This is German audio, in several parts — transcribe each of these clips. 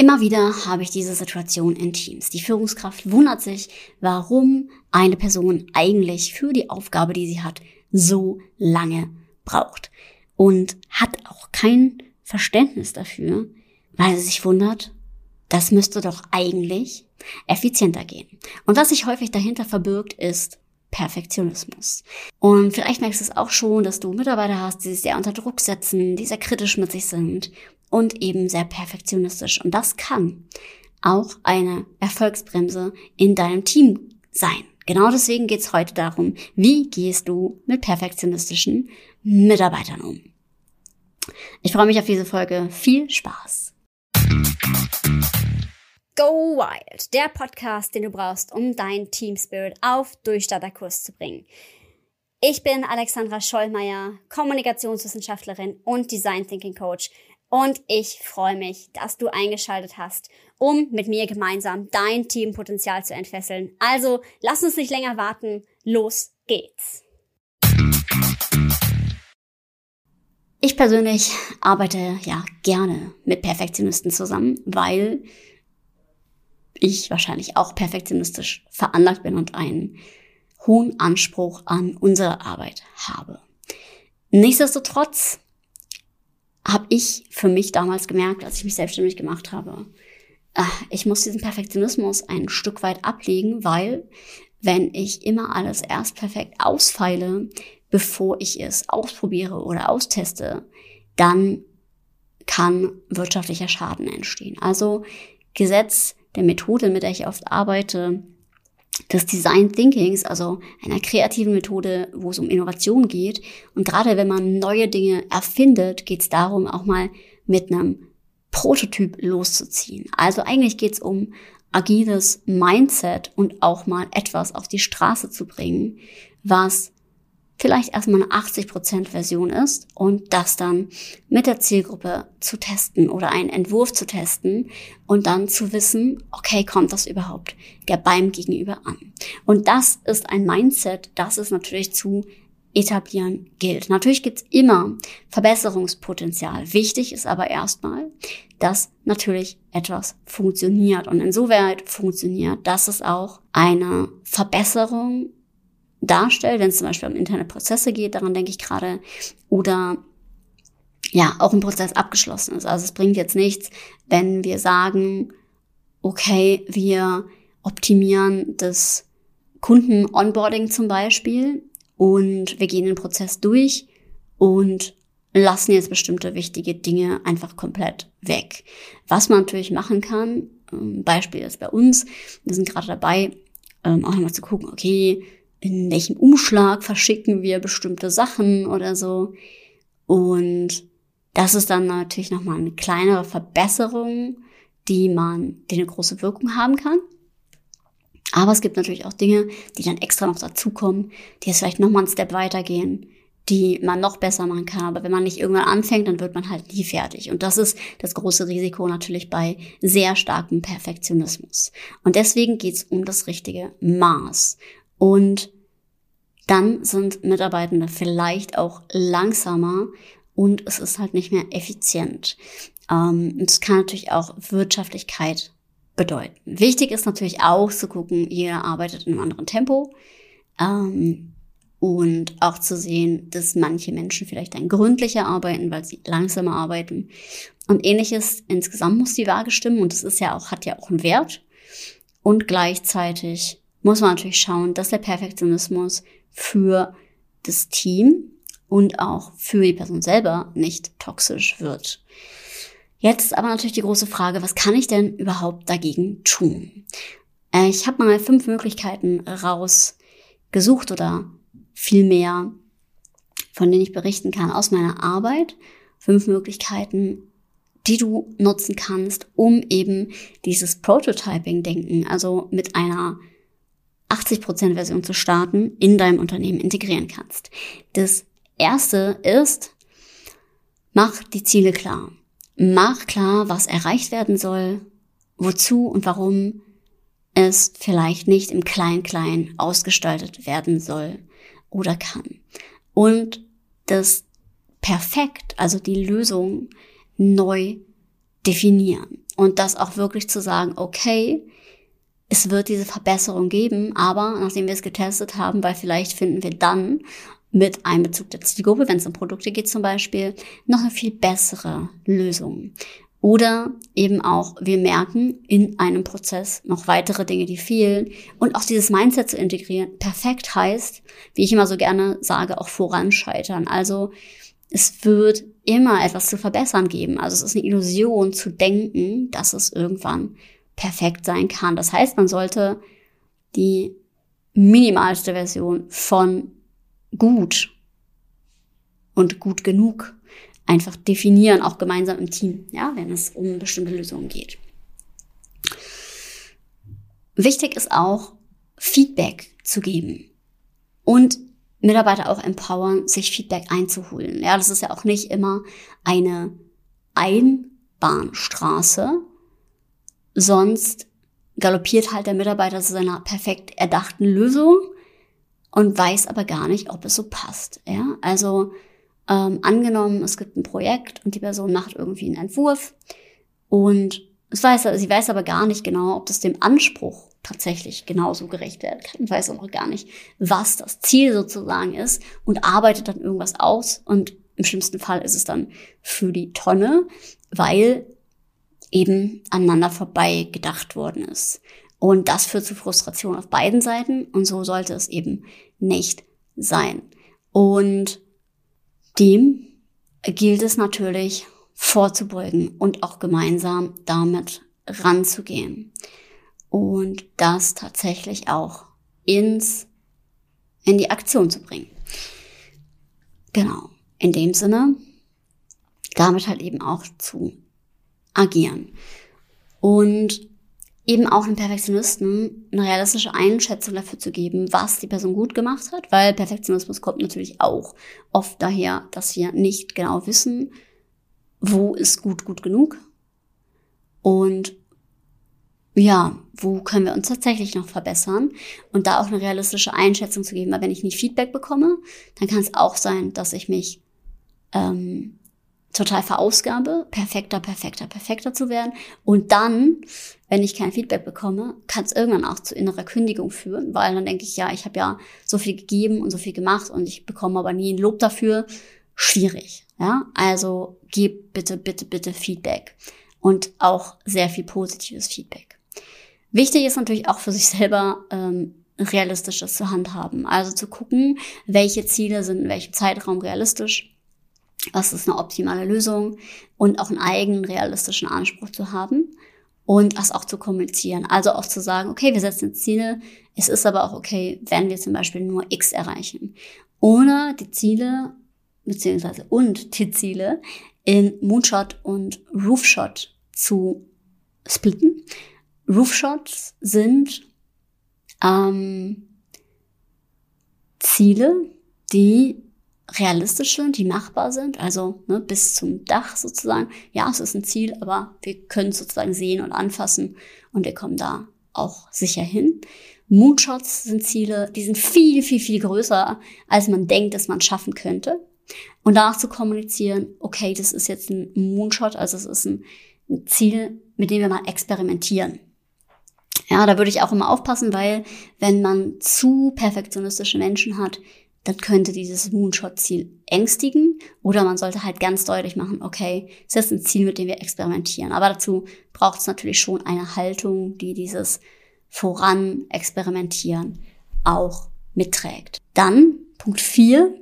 Immer wieder habe ich diese Situation in Teams. Die Führungskraft wundert sich, warum eine Person eigentlich für die Aufgabe, die sie hat, so lange braucht. Und hat auch kein Verständnis dafür, weil sie sich wundert, das müsste doch eigentlich effizienter gehen. Und was sich häufig dahinter verbirgt, ist Perfektionismus. Und vielleicht merkst du es auch schon, dass du Mitarbeiter hast, die sich sehr unter Druck setzen, die sehr kritisch mit sich sind und eben sehr perfektionistisch. Und das kann auch eine Erfolgsbremse in deinem Team sein. Genau deswegen geht es heute darum, wie gehst du mit perfektionistischen Mitarbeitern um. Ich freue mich auf diese Folge. Viel Spaß! Go Wild, der Podcast, den du brauchst, um dein Team Spirit auf Durchstarterkurs zu bringen. Ich bin Alexandra Schollmeier, Kommunikationswissenschaftlerin und Design Thinking Coach und ich freue mich, dass du eingeschaltet hast, um mit mir gemeinsam dein Teampotenzial zu entfesseln. Also lass uns nicht länger warten, los geht's. Ich persönlich arbeite ja gerne mit Perfektionisten zusammen, weil ich wahrscheinlich auch perfektionistisch veranlagt bin und einen hohen Anspruch an unsere Arbeit habe. Nichtsdestotrotz habe ich für mich damals gemerkt, als ich mich selbstständig gemacht habe, äh, ich muss diesen Perfektionismus ein Stück weit ablegen, weil wenn ich immer alles erst perfekt ausfeile, bevor ich es ausprobiere oder austeste, dann kann wirtschaftlicher Schaden entstehen. Also Gesetz der Methode, mit der ich oft arbeite, des Design Thinkings, also einer kreativen Methode, wo es um Innovation geht. Und gerade wenn man neue Dinge erfindet, geht es darum, auch mal mit einem Prototyp loszuziehen. Also eigentlich geht es um agiles Mindset und auch mal etwas auf die Straße zu bringen, was vielleicht erstmal eine 80% Version ist und das dann mit der Zielgruppe zu testen oder einen Entwurf zu testen und dann zu wissen, okay, kommt das überhaupt der beim Gegenüber an? Und das ist ein Mindset, das es natürlich zu etablieren gilt. Natürlich gibt's immer Verbesserungspotenzial. Wichtig ist aber erstmal, dass natürlich etwas funktioniert und insoweit funktioniert, dass es auch eine Verbesserung darstellt, wenn es zum Beispiel um interne Prozesse geht, daran denke ich gerade, oder ja, auch ein Prozess abgeschlossen ist. Also es bringt jetzt nichts, wenn wir sagen, okay, wir optimieren das Kunden-Onboarding zum Beispiel und wir gehen den Prozess durch und lassen jetzt bestimmte wichtige Dinge einfach komplett weg. Was man natürlich machen kann, ähm, Beispiel ist bei uns, wir sind gerade dabei, ähm, auch nochmal zu gucken, okay, in welchem Umschlag verschicken wir bestimmte Sachen oder so. Und das ist dann natürlich nochmal eine kleinere Verbesserung, die man, die eine große Wirkung haben kann. Aber es gibt natürlich auch Dinge, die dann extra noch dazukommen, die jetzt vielleicht nochmal einen Step weitergehen, die man noch besser machen kann. Aber wenn man nicht irgendwann anfängt, dann wird man halt nie fertig. Und das ist das große Risiko natürlich bei sehr starkem Perfektionismus. Und deswegen geht's um das richtige Maß. Und dann sind Mitarbeitende vielleicht auch langsamer und es ist halt nicht mehr effizient. Ähm, es kann natürlich auch Wirtschaftlichkeit bedeuten. Wichtig ist natürlich auch zu gucken, jeder arbeitet in einem anderen Tempo. Ähm, und auch zu sehen, dass manche Menschen vielleicht dann gründlicher arbeiten, weil sie langsamer arbeiten. Und ähnliches insgesamt muss die Waage stimmen und es ist ja auch, hat ja auch einen Wert. Und gleichzeitig muss man natürlich schauen, dass der Perfektionismus für das Team und auch für die Person selber nicht toxisch wird. Jetzt aber natürlich die große Frage, was kann ich denn überhaupt dagegen tun? Äh, ich habe mal fünf Möglichkeiten rausgesucht oder vielmehr, von denen ich berichten kann aus meiner Arbeit. Fünf Möglichkeiten, die du nutzen kannst, um eben dieses Prototyping-Denken, also mit einer 80% Version zu starten, in deinem Unternehmen integrieren kannst. Das erste ist, mach die Ziele klar. Mach klar, was erreicht werden soll, wozu und warum es vielleicht nicht im Klein-Klein ausgestaltet werden soll oder kann. Und das perfekt, also die Lösung neu definieren. Und das auch wirklich zu sagen, okay, es wird diese Verbesserung geben, aber nachdem wir es getestet haben, weil vielleicht finden wir dann mit Einbezug der Zielgruppe, wenn es um Produkte geht zum Beispiel, noch eine viel bessere Lösung. Oder eben auch, wir merken in einem Prozess noch weitere Dinge, die fehlen. Und auch dieses Mindset zu integrieren, perfekt heißt, wie ich immer so gerne sage, auch voranscheitern. Also es wird immer etwas zu verbessern geben. Also es ist eine Illusion zu denken, dass es irgendwann perfekt sein kann. Das heißt, man sollte die minimalste Version von gut und gut genug einfach definieren, auch gemeinsam im Team, ja, wenn es um bestimmte Lösungen geht. Wichtig ist auch, Feedback zu geben und Mitarbeiter auch empowern, sich Feedback einzuholen. Ja, das ist ja auch nicht immer eine Einbahnstraße, sonst galoppiert halt der Mitarbeiter zu seiner perfekt erdachten Lösung und weiß aber gar nicht, ob es so passt. Ja, also ähm, angenommen, es gibt ein Projekt und die Person macht irgendwie einen Entwurf und es weiß, sie weiß aber gar nicht genau, ob das dem Anspruch tatsächlich genauso gerecht werden kann. Weiß auch noch gar nicht, was das Ziel sozusagen ist und arbeitet dann irgendwas aus und im schlimmsten Fall ist es dann für die Tonne, weil eben aneinander vorbei gedacht worden ist. Und das führt zu Frustration auf beiden Seiten und so sollte es eben nicht sein. Und dem gilt es natürlich vorzubeugen und auch gemeinsam damit ranzugehen. Und das tatsächlich auch ins, in die Aktion zu bringen. Genau. In dem Sinne, damit halt eben auch zu agieren. Und eben auch einem Perfektionisten eine realistische Einschätzung dafür zu geben, was die Person gut gemacht hat, weil Perfektionismus kommt natürlich auch oft daher, dass wir nicht genau wissen, wo ist gut gut genug und ja, wo können wir uns tatsächlich noch verbessern und da auch eine realistische Einschätzung zu geben, weil wenn ich nicht Feedback bekomme, dann kann es auch sein, dass ich mich ähm, total verausgabe, perfekter, perfekter, perfekter zu werden. Und dann, wenn ich kein Feedback bekomme, kann es irgendwann auch zu innerer Kündigung führen, weil dann denke ich, ja, ich habe ja so viel gegeben und so viel gemacht und ich bekomme aber nie ein Lob dafür. Schwierig. Ja, also gib bitte, bitte, bitte Feedback und auch sehr viel positives Feedback. Wichtig ist natürlich auch für sich selber ähm, realistisches zu handhaben. Also zu gucken, welche Ziele sind in welchem Zeitraum realistisch was ist eine optimale Lösung und auch einen eigenen realistischen Anspruch zu haben und das auch zu kommunizieren. Also auch zu sagen, okay, wir setzen Ziele, es ist aber auch okay, wenn wir zum Beispiel nur X erreichen. Ohne die Ziele, beziehungsweise und die Ziele in Moonshot und Roofshot zu splitten. Roofshots sind ähm, Ziele, die realistisch sind, die machbar sind, also ne, bis zum Dach sozusagen. Ja, es ist ein Ziel, aber wir können es sozusagen sehen und anfassen und wir kommen da auch sicher hin. Moonshots sind Ziele, die sind viel, viel, viel größer, als man denkt, dass man schaffen könnte. Und danach zu kommunizieren, okay, das ist jetzt ein Moonshot, also es ist ein, ein Ziel, mit dem wir mal experimentieren. Ja, da würde ich auch immer aufpassen, weil wenn man zu perfektionistische Menschen hat, dann könnte dieses Moonshot-Ziel ängstigen oder man sollte halt ganz deutlich machen, okay, es ist ein Ziel, mit dem wir experimentieren. Aber dazu braucht es natürlich schon eine Haltung, die dieses Voran experimentieren auch mitträgt. Dann Punkt 4.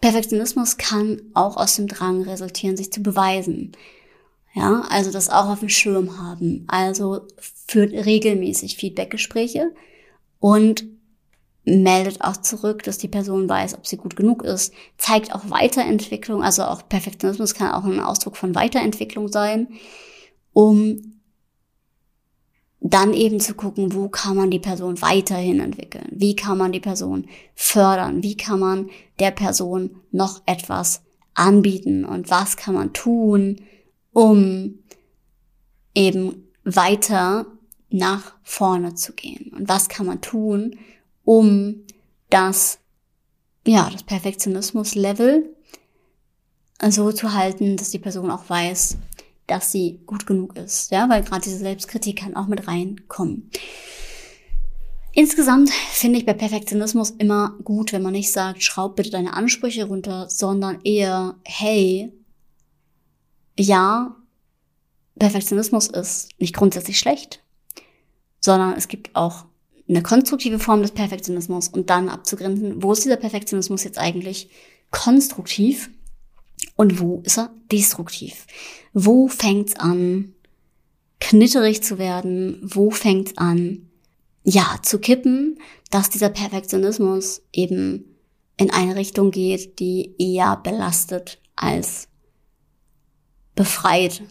Perfektionismus kann auch aus dem Drang resultieren, sich zu beweisen. Ja, also das auch auf dem Schirm haben. Also führt regelmäßig Feedbackgespräche und meldet auch zurück, dass die Person weiß, ob sie gut genug ist, zeigt auch Weiterentwicklung, also auch Perfektionismus kann auch ein Ausdruck von Weiterentwicklung sein, um dann eben zu gucken, wo kann man die Person weiterhin entwickeln, wie kann man die Person fördern, wie kann man der Person noch etwas anbieten? Und was kann man tun, um eben weiter nach vorne zu gehen? Und was kann man tun, um das, ja, das Perfektionismus-Level so zu halten, dass die Person auch weiß, dass sie gut genug ist, ja, weil gerade diese Selbstkritik kann auch mit reinkommen. Insgesamt finde ich bei Perfektionismus immer gut, wenn man nicht sagt, schraub bitte deine Ansprüche runter, sondern eher, hey, ja, Perfektionismus ist nicht grundsätzlich schlecht, sondern es gibt auch eine konstruktive Form des Perfektionismus und dann abzugrenzen, wo ist dieser Perfektionismus jetzt eigentlich konstruktiv und wo ist er destruktiv? Wo fängt's an, knitterig zu werden? Wo fängt's an, ja, zu kippen, dass dieser Perfektionismus eben in eine Richtung geht, die eher belastet als befreit,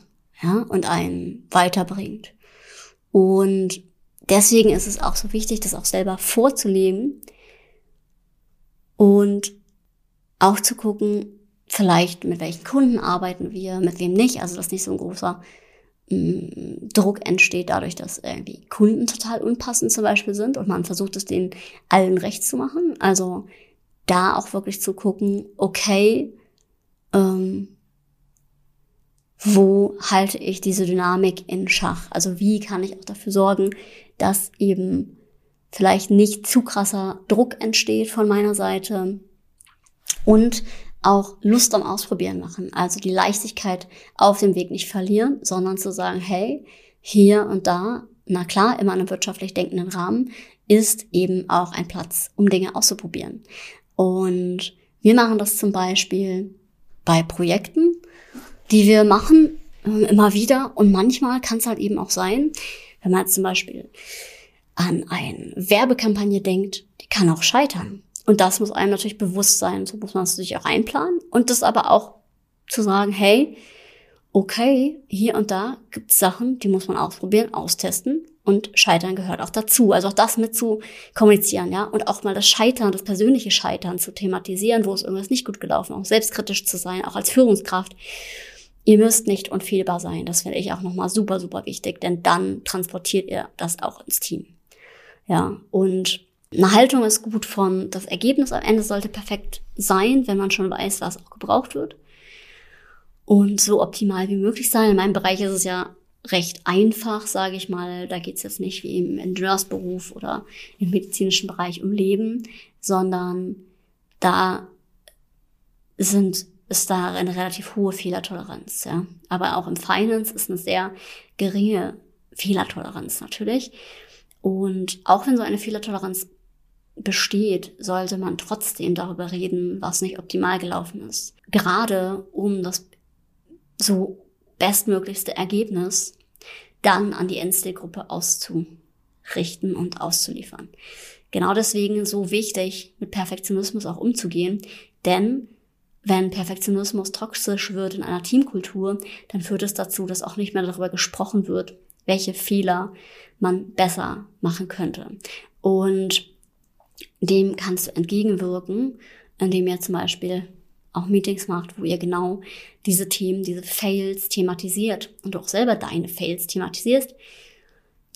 ja, und einen weiterbringt. Und deswegen ist es auch so wichtig, das auch selber vorzuleben und auch zu gucken, vielleicht mit welchen Kunden arbeiten wir, mit wem nicht. Also dass nicht so ein großer mh, mm, Druck entsteht dadurch, dass irgendwie Kunden total unpassend zum Beispiel sind und man versucht es denen allen recht zu machen. Also da auch wirklich zu gucken, okay, ähm, wo halte ich diese Dynamik in Schach? Also wie kann ich auch dafür sorgen, dass eben vielleicht nicht zu krasser Druck entsteht von meiner Seite und auch Lust am Ausprobieren machen. Also die Leichtigkeit auf dem Weg nicht verlieren, sondern zu sagen, hey, hier und da, na klar, immer in einem wirtschaftlich denkenden Rahmen, ist eben auch ein Platz, um Dinge auszuprobieren. Und wir machen das zum Beispiel bei Projekten, die wir machen, äh, immer wieder. Und manchmal kann es halt eben auch sein, wenn man zum Beispiel an eine Werbekampagne denkt, die kann auch scheitern. Und das muss einem natürlich bewusst sein. So muss man es sich auch einplanen. Und das aber auch zu sagen, hey, okay, hier und da gibt es Sachen, die muss man ausprobieren, austesten. Und Scheitern gehört auch dazu. Also auch das mit zu kommunizieren, ja. Und auch mal das Scheitern, das persönliche Scheitern zu thematisieren, wo es irgendwas nicht gut gelaufen, auch selbstkritisch zu sein, auch als Führungskraft. Ihr müsst nicht unfehlbar sein. Das finde ich auch nochmal super, super wichtig, denn dann transportiert ihr das auch ins Team. Ja, und eine Haltung ist gut von, das Ergebnis am Ende sollte perfekt sein, wenn man schon weiß, was auch gebraucht wird. Und so optimal wie möglich sein. In meinem Bereich ist es ja recht einfach, sage ich mal. Da geht es jetzt nicht wie im Ingenieursberuf oder im medizinischen Bereich um Leben, sondern da sind, ist da eine relativ hohe Fehlertoleranz. Ja. Aber auch im Finance ist eine sehr geringe Fehlertoleranz natürlich. Und auch wenn so eine Fehlertoleranz besteht, sollte man trotzdem darüber reden, was nicht optimal gelaufen ist. Gerade um das so bestmöglichste Ergebnis dann an die Endstay-Gruppe auszurichten und auszuliefern. Genau deswegen so wichtig, mit Perfektionismus auch umzugehen, denn wenn Perfektionismus toxisch wird in einer Teamkultur, dann führt es dazu, dass auch nicht mehr darüber gesprochen wird, welche Fehler man besser machen könnte. Und dem kannst du entgegenwirken, indem ihr zum Beispiel auch Meetings macht, wo ihr genau diese Themen, diese Fails thematisiert und auch selber deine Fails thematisierst.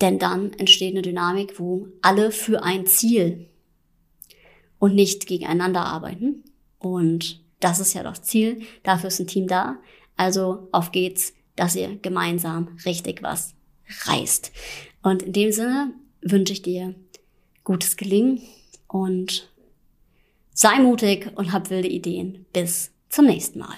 Denn dann entsteht eine Dynamik, wo alle für ein Ziel und nicht gegeneinander arbeiten. Und das ist ja das Ziel. Dafür ist ein Team da. Also auf geht's, dass ihr gemeinsam richtig was reißt. Und in dem Sinne wünsche ich dir gutes Gelingen und sei mutig und hab wilde Ideen. Bis zum nächsten Mal.